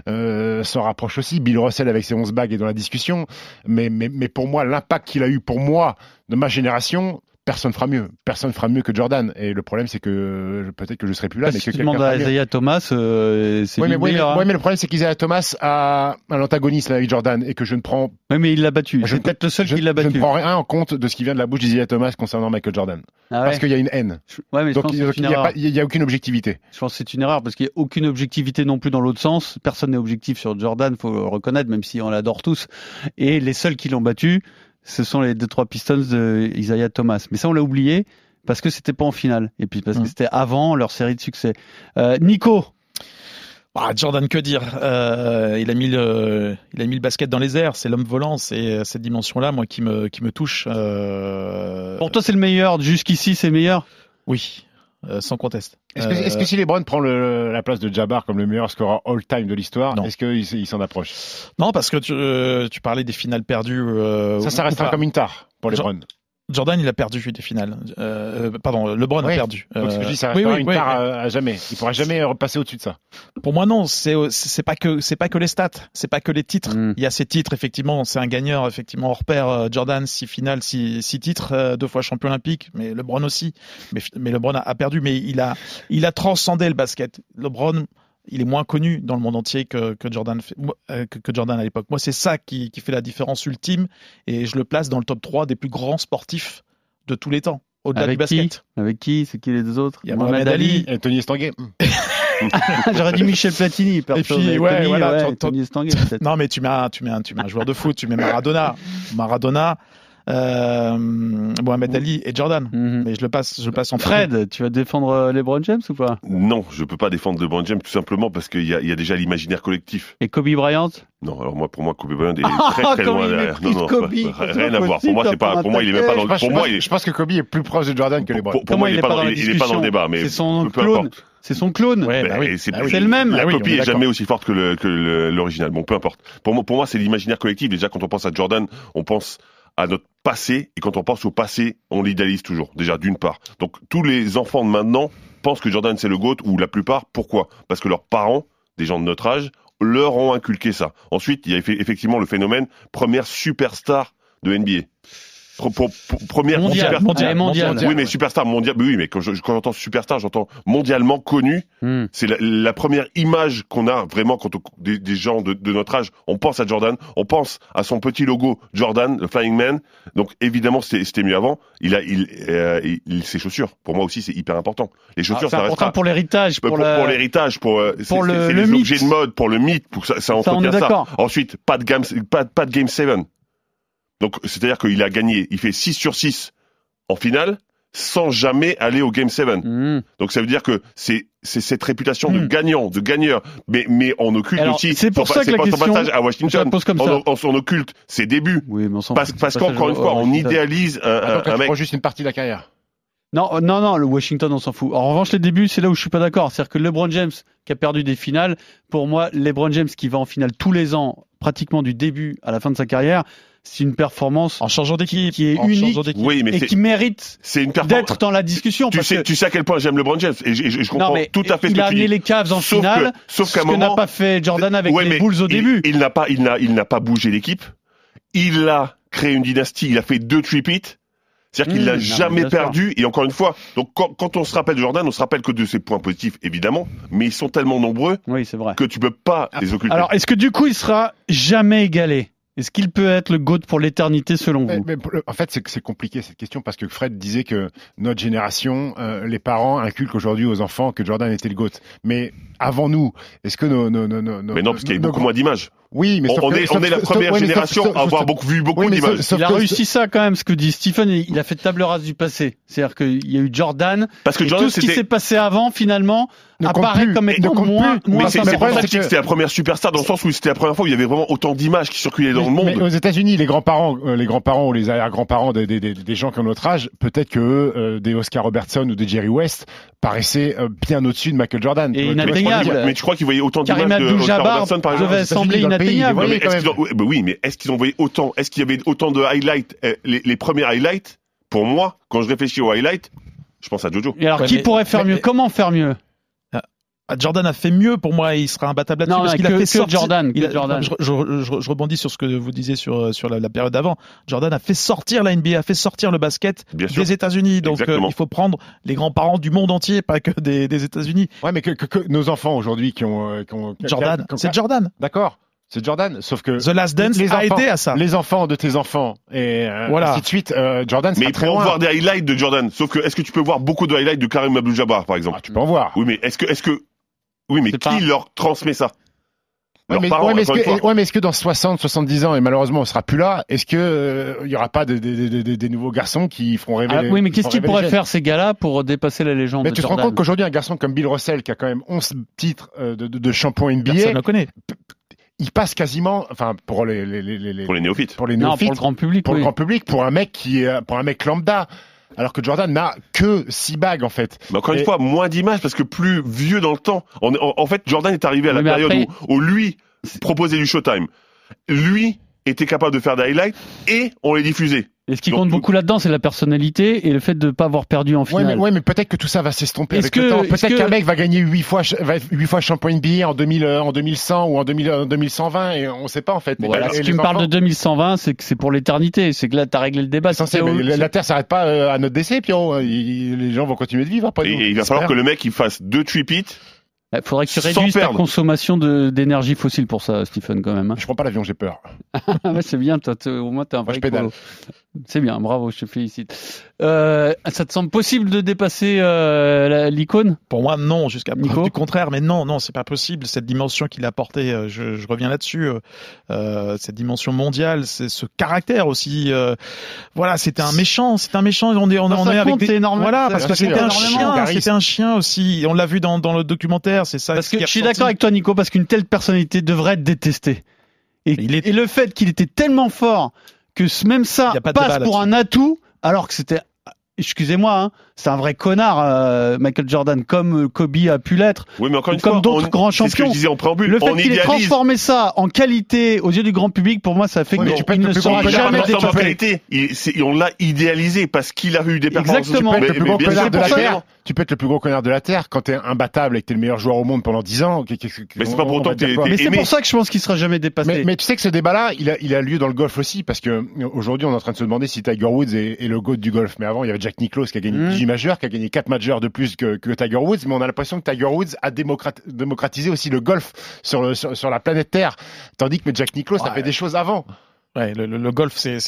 euh, se rapproche aussi, Bill Russell avec ses 11 bagues est dans la discussion, mais, mais, mais pour moi, l'impact qu'il a eu pour moi, de ma génération, personne fera mieux. Personne fera mieux que Jordan. Et le problème, c'est que euh, peut-être que je serai plus là, Parce mais que que tu demandes à. Isaiah Thomas, euh, c'est lui mais, meilleur. hein. mais le problème, c'est qu'Isaiah Thomas a un antagoniste avec Jordan et que je ne prends, Ouais, mais il l'a battu. Je C'est peut-être le seul je, qui l'a je ne prends rien en compte de ce qui vient de la bouche d'Isaiah Thomas concernant Michael Jordan. Ah ouais. Parce qu'il y a une haine. Ouais, mais Donc, il n'y a, il aucune objectivité. Je pense que c'est une erreur parce qu'il n'y a aucune objectivité non plus dans l'autre sens. Personne n'est objectif sur Jordan, faut le reconnaître, même si on l'adore tous. Et les seuls qui l'ont battu, ce sont les deux trois Pistons de Isaiah Thomas. Mais ça, on l'a oublié parce que c'était pas en finale et puis parce que Mm. c'était avant leur série de succès. Euh, Nico, Ah, Jordan, que dire? Euh, Il a mis le, il a mis le basket dans les airs. C'est l'homme volant. C'est euh, cette dimension-là, moi, qui me, qui me touche. Euh, pour toi c'est le meilleur. Jusqu'ici c'est le meilleur? oui, euh, sans conteste. Est-ce que, Euh, si LeBron prend le- la place de Jabbar comme le meilleur scoreur all-time de l'histoire, est-ce qu'il il s'en approche? Non, parce que tu, euh, tu parlais des finales perdues. euh, Ça, ça restera comme une tare pour LeBron. Jordan, il a perdu des finales. Euh, euh, pardon, LeBron Oui. a perdu. Donc, ce que Euh, je dis, ça oui, oui, une oui. à, à jamais. Il pourra jamais repasser au-dessus de ça. Pour moi, non. C'est c'est pas que c'est pas que les stats, c'est pas que les titres. Mm. Il y a ces titres, effectivement. C'est un gagneur, effectivement, hors pair. euh, Jordan, six finales, six, six titres, euh, deux fois champion olympique. Mais LeBron aussi. Mais, mais LeBron a, a perdu. Mais il a il a transcendé le basket. LeBron, il est moins connu dans le monde entier que, Jordan euh, que, que Jordan à l'époque. Moi, c'est ça qui, qui fait la différence ultime. Et je le place dans le top 3 des plus grands sportifs de tous les temps. Au-delà du qui basket. Avec qui? C'est qui les deux autres? Il y a Mohamed Ali. Et Tony Estanguet [laughs] [laughs] J'aurais dit Michel Platini. perso, Et puis, ouais, Tony, voilà, ouais, ton- ton- Tony Estanguet, peut-être. Non, mais tu mets un, tu mets un, tu mets un joueur de foot, tu mets Maradona, Maradona, euh, Mohamed Ali et Jordan. Mhm. Mais je le passe, je le passe en. Fred, tu vas défendre euh, LeBron James ou pas? Non, je peux pas défendre LeBron James tout simplement parce qu'il y a, il y a déjà l'imaginaire collectif. Et Kobe Bryant? Non, alors moi, pour moi, Kobe Bryant est [laughs] très très loin derrière. Non, non, Kobe, [laughs] rien à voir. Pour moi, c'est pas, pour moi, il est même pas dans, je, pour moi, il je pense que Kobe est plus proche de Jordan que LeBron. pour- moi, il est pas dans, dans la il est pas dans le débat, mais C'est son peu clone. importe. C'est son clone. Ouais, bah oui. c'est Bah oui. C'est le même. La Ah oui, on copie est jamais aussi forte que le- que le- l'original. Bon, peu importe. Pour moi, pour moi, c'est l'imaginaire collectif. Déjà, quand on pense à Jordan, on pense à notre passé, et quand on pense au passé, on l'idéalise toujours. Déjà, d'une part. Donc, tous les enfants de maintenant pensent que Jordan c'est le GOAT, ou la plupart. Pourquoi? Parce que leurs parents, des gens de notre âge, leur ont inculqué ça. Ensuite, il y a effe- effectivement le phénomène première superstar de NBA. Pro- première Mondial, super- mondial, Elle est mondiale. mondial. Oui, mais superstar mondial. Oui, mais quand je- quand j'entends superstar, j'entends mondialement connu. Hmm. C'est la, la première image qu'on a vraiment quand on- des, des gens de, de notre âge. On pense à Jordan, on pense à son petit logo Jordan, le Flying Man. Donc évidemment, c'était mieux avant. Il a, il, euh, il- ses chaussures. Pour moi aussi, c'est hyper important. Les Ah, chaussures, C'est ça important restera. pour l'héritage, Pour, pour, pour la- l'héritage, pour, euh, pour le- c'est- c'est le les mythe. objets de mode, pour le mythe, pour ça, ça Ça, on est ça. Ensuite, pas de game, pas, pas de game 7. Donc, c'est-à-dire qu'il a gagné, il fait 6 sur 6 en finale, sans jamais aller au game 7. Hmm. Donc, ça veut dire que c'est, c'est cette réputation de Hmm. gagnant, de gagneur. Mais, mais on occulte Alors, aussi c'est pour son, ça que c'est la pas son question, passage à Washington. comme on, ça. on, on occulte ses débuts. Oui, mais on s'en Parce, fout, parce qu'encore une fois, oh, on idéalise un, un, un mec. juste une partie de la carrière. Non, non, non, le Washington, on s'en fout. En revanche, les débuts, c'est là où je suis pas d'accord. C'est-à-dire que LeBron James, qui a perdu des finales, pour moi, LeBron James, qui va en finale tous les ans, pratiquement du début à la fin de sa carrière, c'est une performance En changeant d'équipe. qui est en unique. Oui, mais et qui mérite c'est une performance. d'être dans la discussion. Tu parce sais, que- tu sais à quel point j'aime LeBron James et je, et je- je comprends non, mais tout à fait ce il que a tu amené dis. les Cavs en Sauf finale, que- sauf ce qu'à un que n'a moment- pas fait Jordan avec Ouais, les Bulls au il- début. Il, n'a pas, il n'a, il n'a pas bougé l'équipe. Il a créé une dynastie. Il a fait deux tripits. C'est-à-dire qu'il Mmh, mais jamais perdu. Et encore une fois, donc quand, quand on se rappelle de Jordan, on se rappelle que de ses points positifs, évidemment, mais ils sont tellement nombreux Oui, c'est vrai. que tu peux pas les occulter. Alors, est-ce que du coup, il sera jamais égalé? Est-ce qu'il peut être le GOAT pour l'éternité selon Mais- vous mais en fait, c'est c'est compliqué cette question parce que Fred disait que notre génération, euh, les parents inculquent aujourd'hui aux enfants que Jordan était le GOAT. Mais avant nous, est-ce que nos, nos, nos, nos- mais non, parce qu'il y a nos- beaucoup moins d'images. Oui, mais On, on que- est, on est la première sauf- génération sauf- à avoir beaucoup, vu beaucoup oui, d'images. Il a réussi ça quand même, ce que dit Stephen. Il a fait table rase du passé. C'est-à-dire qu'il y a eu Jordan. Parce que et Jordan, tout ce qui s'est passé avant, finalement, apparaît plus. comme étant moins, plus. moins Mais c'est pour ça que c'était la première superstar dans le sens où c'était la première fois où il y avait vraiment autant d'images qui circulaient dans le mais, mais monde. aux États-Unis, les grands-parents, euh, les grands-parents ou les arrière-grands-parents des, des, des, des gens qui ont notre âge, peut-être que eux, euh, des Oscar Robertson ou des Jerry West paraissaient euh, bien au-dessus de Michael Jordan. Et Mais tu crois qu'ils voyaient autant d'images de Oscar Robertson, par exemple? Inatteignable. mais ont- bah oui, mais est-ce qu'ils ont envoyé autant? Est-ce qu'il y avait autant de highlights euh, les, les premiers highlights, pour moi, quand je réfléchis aux highlights, je pense à Jojo. Et alors, Ouais, qui mais- pourrait faire mais- mieux? Comment faire mieux? Ah, Jordan a fait mieux pour moi, il sera imbattable là-dessus Non, parce que, qu'il a fait sortir. Jordan. il a- Jordan. Je, je- je- je rebondis sur ce que vous disiez sur sur la, la période d'avant. Jordan a fait sortir la NBA, a fait sortir le basket Bien des États-Unis. Donc euh, il faut prendre les grands-parents du monde entier, pas que des, des États-Unis. Ouais, mais que, que, que nos enfants aujourd'hui qui ont, euh, qui ont Jordan, c'est Jordan. D'accord, c'est Jordan. Sauf que The Last Dance les a enfants- aidé à ça. les enfants de tes enfants et euh, Voilà. ainsi de suite, euh, Jordan Mais ils très pourront voir des highlights de Jordan. Sauf que, est-ce que tu peux voir beaucoup de highlights de Karim Abdul-Jabbar, par exemple? Ah, tu peux en voir. Oui, mais est-ce que, est-ce que, oui, mais qui pas- leur transmet ça? Ouais, mais, parents, ouais, mais est-ce que, ouais, mais est-ce que dans 60, 70 ans, et malheureusement on sera plus là, est-ce que euh, il y aura pas des, nouveaux garçons qui feront rêver Ah, les- oui, mais qu'est-ce qu'ils pourraient faire ces gars-là pour dépasser la légende Mais de tu te rends compte qu'aujourd'hui, un garçon comme Bill Russell, qui a quand même 11 titres euh, de, de, de champion NBA, Personne ne le connaît. Il passe quasiment, enfin, pour les, les, les, les- Pour les néophytes. pour les Non, néophytes, pour le grand public. pour le grand public, pour un mec qui est, pour un mec lambda. Alors que Jordan n'a que 6 bagues, en fait. Mais encore une fois, moins d'images parce que plus vieux dans le temps. On est- en, en fait, Jordan est arrivé à la période après- où, où lui proposait du showtime. Lui était capable de faire des highlights et on les diffusait. Et ce qui Donc, compte beaucoup là-dedans, c'est la personnalité et le fait de ne pas avoir perdu en Ouais, finale. mais, ouais, mais peut-être que tout ça va s'estomper Est-ce avec que- le temps. Peut-être qu'un mec va gagner 8 fois, ch- va être huit fois champion NBA en 2000, euh, en 2100 ou en 2000, en 2120 et on sait pas, en fait. Bon, et tu me parles de 2120, c'est que c'est pour l'éternité. C'est que là, t'as réglé le débat. Censé, mais la, la Terre s'arrête pas euh, à notre décès, Pierrot. Il- les gens vont continuer de vivre après Et, nous. et il va falloir que le mec il fasse deux tripits. Il Eh, faudrait que tu Sans réduises ta consommation d'énergie fossile pour ça, Stephen, quand même. hein. Je prends pas l'avion, j'ai peur. [laughs] Ouais, c'est bien, toi, au moins t'es un Moi, vrai je pédale. C'est bien, bravo, je te félicite. Euh, ça te semble possible de dépasser euh, l'icône? Pour moi, non, jusqu'à preuve du contraire. Mais non, non, c'est pas possible. Cette dimension qu'il a apportée, euh, je, je reviens là-dessus, euh, cette dimension mondiale, c'est ce caractère aussi. voilà, c'était un méchant, c'est un méchant. On est, on, on est avec des, énorme. voilà, parce que c'était un chien, c'était un chien aussi. On l'a vu dans, dans le documentaire, c'est ça. Parce ce que je suis d'accord avec toi, Nico, parce qu'une telle personnalité devrait être détestée. Et, Il est- et le fait qu'il était tellement fort que même ça passe pour un atout, alors que c'était, excusez-moi, hein, c'est un vrai connard, euh, Michael Jordan, comme euh, Kobe a pu l'être. Oui, mais encore une Comme fois, d'autres grands c'est ce que champions. je disais en préambule. Le fait qu'il ait transformé ça en qualité aux yeux du grand public, pour moi, ça fait Ouais, mais qu'il tu peux être ne le plus sera jamais c'est- on l'a idéalisé parce qu'il a eu des performances. Exactement. Tu peux être le plus gros connard de la Terre. Tu peux être le plus gros connard de la Terre quand t'es imbattable et que t'es le meilleur joueur au monde pendant 10 ans. Mais c'est pas pour autant que t'es- Mais c'est pour ça que je pense qu'il sera jamais dépassé. Mais, mais tu sais que ce débat-là, il a, il a lieu dans le golf aussi, parce que euh, aujourd'hui, on est en train de se demander si Tiger Woods est, le GOAT du golf. Mais avant, il y avait Jack Nicklaus qui a gagné Mhm. 18 majeurs, qui a gagné 4 majeurs de plus que, que Tiger Woods, mais on a l'impression que Tiger Woods a démocrat- démocratisé aussi le golf sur, le, sur, sur la planète Terre, tandis que Jack Nicklaus a Ouais. fait des choses avant. Ouais, le, le- le golf, c'est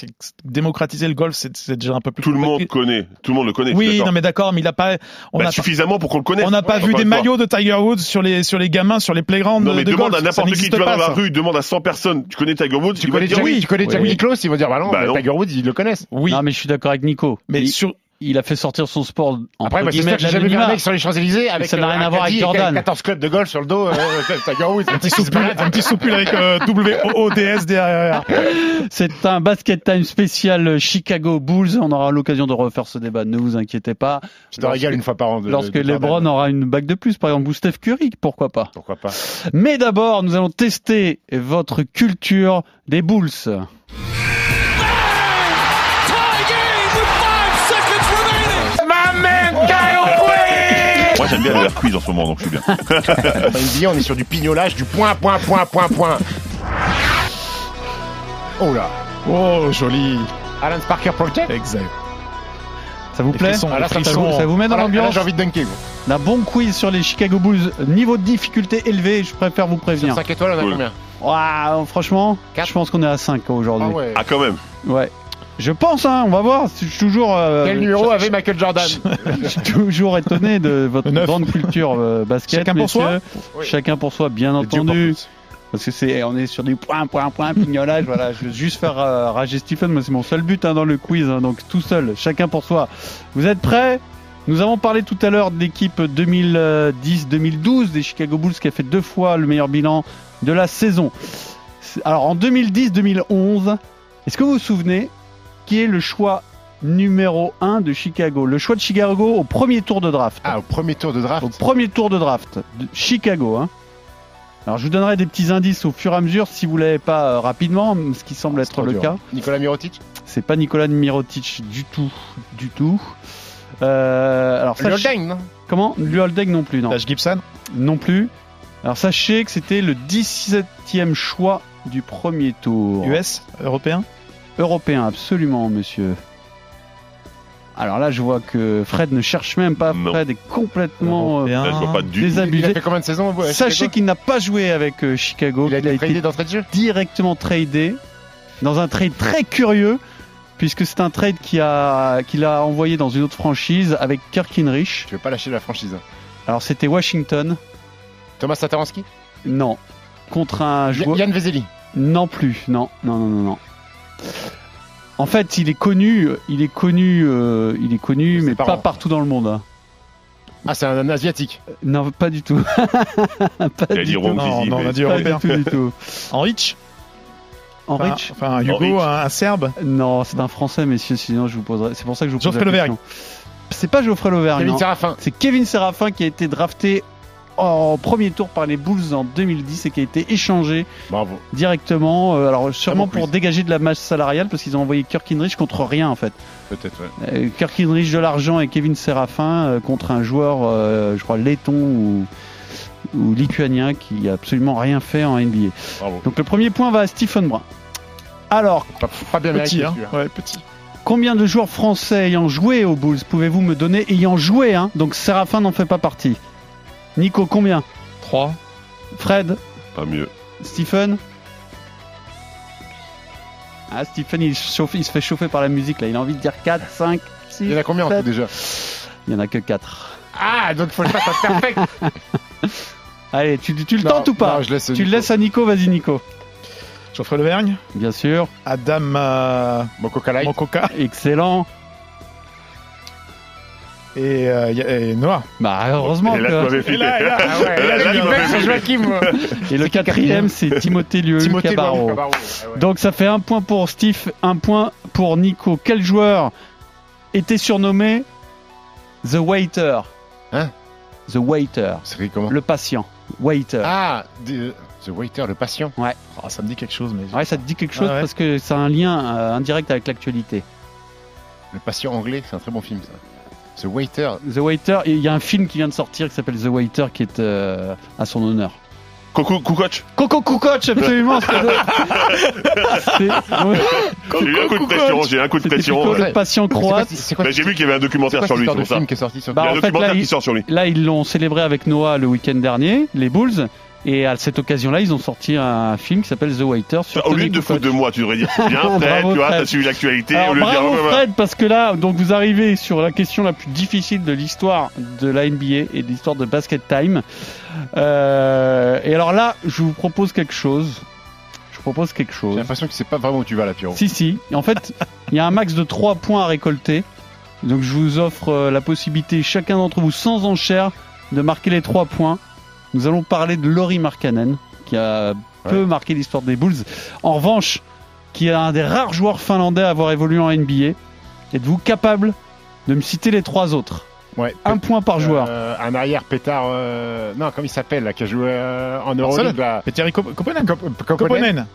démocratiser le golf, c'est déjà un peu plus. Tout le monde connaît. Tout le monde le connaît. Oui, non mais d'accord, mais il a pas. On Bah, n'a pas, suffisamment pour qu'on le connaisse. on n'a pas vu des maillots de Tiger Woods sur les sur les gamins, sur les playgrounds Non, mais de, de demande golf. à n'importe qui, tu vas dans la rue, demande à 100 personnes, tu connais Tiger Woods, Tu connais, dire Jack, oui. tu connais Jack Oui. Nicklaus, ils vont dire, bah non, Bah non. Tiger Woods, ils le connaissent. Oui, Non, mais je suis d'accord avec Nico. mais il, sur il a fait sortir son sport entre Après, moi, c'est guillemets sûr que j'ai jamais vu un mec sur les Champs-Élysées avec ça n'a euh, rien à voir avec Jordan. 14 clubs de golf sur le dos, euh, [laughs] un petit soupul, un petit soupul avec euh, W-O-O-D-S derrière. C'est un basket time spécial Chicago Bulls. On aura l'occasion de refaire ce débat. Ne vous inquiétez pas. Je te régale une fois par an. De, Lorsque de Jordan. LeBron aura une bague de plus, par exemple, ou Steph Curry, pourquoi pas. Pourquoi pas Mais d'abord, nous allons tester votre culture des Bulls. Moi, j'aime bien le air quiz en ce moment, donc je suis bien. [laughs] NBA, on est sur du pignolage, du point, point, point, point, point. Oh là Oh, joli. Alan Parker Project Exact. Ça vous Les plaît frissons, Ah, là, ça vous, ça vous met dans Ah, l'ambiance J'ai envie de dunker. gros. Un bon quiz sur les Chicago Bulls. Niveau de difficulté élevé, je préfère vous Sur prévenir. 5 étoiles, on a Cool. combien? Ouah, franchement, Quatre. je pense qu'on est à 5 aujourd'hui. Ah ouais. Ah, quand même. Ouais. Je pense, hein, on va voir. Je suis toujours, euh, Quel numéro avait Michael Jordan je suis [laughs] toujours étonné de votre Neuf. grande culture euh, basket. Chacun pour soi? Messieurs. Oui. Chacun pour soi, bien entendu. Parce que c'est, on est sur du point, point, point, pignolage. voilà, je veux juste faire euh, rager Stephen. Moi, c'est mon seul but hein, dans le quiz. hein, donc tout seul, chacun pour soi. Vous êtes prêts? Nous avons parlé tout à l'heure de l'équipe 2010-2012 des Chicago Bulls qui a fait deux fois le meilleur bilan de la saison. C'est- Alors en 2010-2011, est-ce que vous vous souvenez qui est le choix numéro 1 de Chicago Le choix de Chicago au premier tour de draft. Ah, au premier tour de draft. Au premier tour de draft de Chicago. Hein. Alors je vous donnerai des petits indices au fur et à mesure si vous l'avez pas euh, rapidement, ce qui semble être le dur. cas. Nicolas Mirotic C'est pas Nicolas Mirotic du tout, du tout. Euh, alors Holding, non comment? Luoldeng non plus, non, Flash Gibson. non plus. Alors sachez que c'était le 17e choix du premier tour. US, européen? Européen, absolument, monsieur. Alors là, je vois que Fred ne cherche même pas. Non. Fred est complètement euh, Européen. Là, je vois pas du tout. Il a désabusé. fait combien de saisons à Sachez Chicago qu'il n'a pas joué avec euh, Chicago. Il a qu'il été tradé d'entrée de jeu directement tradé dans un trade très curieux puisque c'est un trade qui a qu'il a envoyé dans une autre franchise avec Kirk Hinrich. Je vais pas lâcher la franchise. Alors c'était Washington. Thomas Satoransky Non. Contre un joueur. Yann Vezeli. Non plus. Non. Non. Non. Non. non. En fait, il est connu. Il est connu. euh, il est connu, mais parents. pas partout dans le monde. hein. Ah, c'est un asiatique. Non, pas du tout. [laughs] pas Il a du dit tout. Ron Non, Dizzy, non, on a dit Pas du tout, du tout. Henrich. Enfin, enfin, Hugo, un, un Serbe. Non, c'est un Français, messieurs. Sinon, je vous poserai. C'est pour ça que je vous pose Geoffrey la Lauvergne. question. C'est pas Geoffrey Lauvergne. Kevin non. Serafin. C'est Kevin Serafin qui a été drafté en premier tour par les Bulls en 2010 et qui a été échangé Bravo. directement. euh, alors sûrement pour dégager de la masse salariale parce qu'ils ont envoyé Kirk Hinrich contre rien en fait. Peut-être, ouais. Euh, Kirk Hinrich de l'argent et Kevin Serafin euh, contre un joueur, euh, je crois, laiton ou, ou lituanien qui a absolument rien fait en NBA. Bravo. Donc le premier point va à Stephen Brun. Alors, Pas, pas bien Petit, mérité, hein. Ouais, petit. combien de joueurs français ayant joué aux Bulls pouvez-vous me donner ayant joué hein Donc Serafin n'en fait pas partie. Nico, combien 3. Fred Pas mieux. Stephen Ah, Stephen, il, chauffe- il se fait chauffer par la musique là. Il a envie de dire 4, 5, 6. Il y en a combien en tout déjà Il y en a que 4. Ah, donc faut le faire perfect. [laughs] Allez, tu, tu le Non, tentes ou pas non, je laisse Tu Nico. le laisses à Nico, vas-y Nico. Geoffrey Levergne. Bien sûr. Adam euh. Mokoka. Excellent. Et, euh, et Noah. Bah heureusement Et là, que... là, là. Ah ouais, là, là. Joachim, le quatrième, c'est Timothée Lieu Timothée Cabarro. Cabarro. Ah ouais. Donc ça fait un point pour Steve, un point pour Nico. Quel joueur était surnommé The Waiter Hein The Waiter. C'est comment Le patient. Waiter. Ah, the, the Waiter, le patient. Ah, ça me dit quelque chose, mais. Ouais, ça te dit quelque chose Ah ouais. parce que ça a un lien euh, indirect avec l'actualité. Le patient anglais, c'est un très bon film, ça. The Waiter. The Waiter, il y a un film qui vient de sortir qui s'appelle The Waiter qui est euh, à son honneur. Coucou, Kukoc. Coco Kukoc, absolument. c'est- c'est- [laughs] J'ai eu un coup de pression, j'ai eu un coup de pression. ouais. le patient C'est quoi, croate. c'est quoi, Mais j'ai vu qu'il y avait un documentaire sur lui, c'est ça. film qui est sorti sur Bah, Il y a un fait, documentaire là, qui sort sur lui. Là, ils l'ont célébré avec Noah le week-end dernier, les Bulls. Et à cette occasion-là, ils ont sorti un film qui s'appelle The Waiter sur Au lieu de foutre de moi, tu devrais dire bien [laughs] Fred, Bravo, tu vois, Fred. t'as suivi l'actualité. Alors, Au lieu de dire bravo ouais, ouais, ouais. Fred, parce que là, donc vous arrivez sur la question la plus difficile de l'histoire de la NBA et de l'histoire de Basket Time. Euh, et alors là, je vous propose quelque chose. Je vous propose quelque J'ai chose. l'impression que c'est pas vraiment où tu vas là, Pierrot. Si, si. En fait, il y a un max de 3 points à récolter. Donc je vous offre euh, la possibilité, chacun d'entre vous, sans enchère, de marquer les 3 points. Nous allons parler de Laurie Markkanen, qui a peu marqué l'histoire des Bulls. En revanche, qui est un des rares joueurs finlandais à avoir évolué en NBA. Êtes-vous capable de me citer les trois autres Ouais. Un point par joueur. Euh, un arrière pétard. euh, Non, comment il s'appelle là, qui a joué euh, en. Euroleague là? Koponen.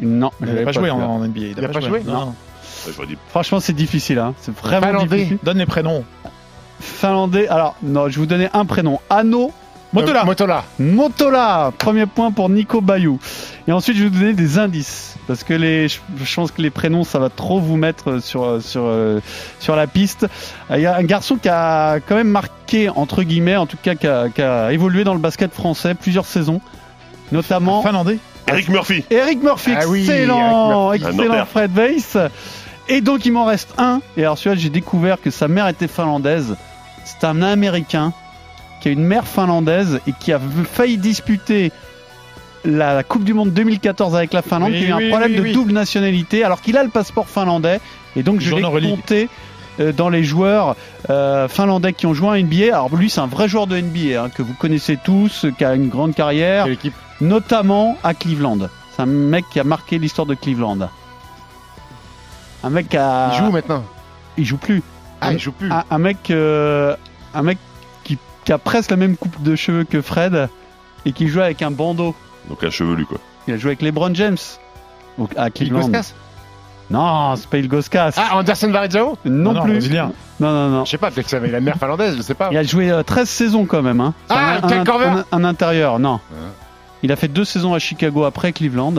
Non, Il n'a pas joué en, NBA. Il a pas joué Non. Franchement, c'est difficile. Hein. C'est vraiment Finlandais. difficile. Donne les prénoms. Finlandais. Alors, non, je vais vous donner un prénom. Anno Motola. Euh, Motola. Motola, premier point pour Nico Bayou. Et ensuite, je vais vous donner des indices. parce que les, je pense que les prénoms, ça va trop vous mettre sur sur euh, sur la piste. Il y a un garçon qui a quand même marqué entre guillemets, en tout cas qui a, qui a évolué dans le basket français plusieurs saisons, notamment Finlandais. Eric Murphy. Eric Murphy, Ah oui, excellent, Eric Murphy. excellent. Fred Weiss. Et donc il m'en reste un. Et alors celui-là, j'ai découvert que sa mère était finlandaise. C'est un Américain qui a une mère finlandaise et qui a failli disputer la, Coupe du Monde 2014 avec la Finlande, Oui, qui a eu oui, un problème oui, de double nationalité, alors qu'il a le passeport finlandais. Et donc je l'ai compté euh, dans les joueurs euh, finlandais qui ont joué en NBA. Alors lui, c'est un vrai joueur de NBA hein, que vous connaissez tous, qui a une grande carrière notamment à Cleveland. C'est un mec qui a marqué l'histoire de Cleveland. Un mec qui a... Il joue maintenant? Il joue plus. Ah, il joue plus. Un, un mec, euh, un mec qui, a presque la même coupe de cheveux que Fred et qui joue avec un bandeau. Donc un chevelu, quoi. Il a joué avec LeBron James au- à Il Cleveland. Non, c'est pas Ilgoskas. Ah, Anderson Varejao non, Ah non, plus. brésilien. Non, non, non. Je sais pas, peut-être que ça avait la mère finlandaise, je sais pas. Il a joué euh, 13 saisons quand même. Hein. Ah, un, un- un- un intérieur, non. Ouais. Il a fait deux saisons à Chicago après Cleveland.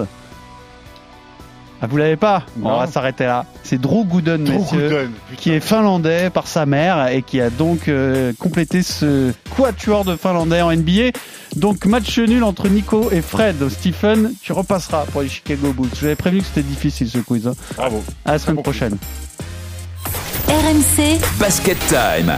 Ah, vous l'avez pas Non. On va s'arrêter là. C'est Drew Gooden, messieurs, Gooden, qui est finlandais par sa mère et qui a donc euh, complété ce quatuor de finlandais en NBA. Donc match nul entre Nico et Fred. Stephen, tu repasseras pour les Chicago Bulls. Je vous avais prévenu que c'était difficile ce quiz. hein. Bravo. À la semaine prochaine. RMC Basket Time.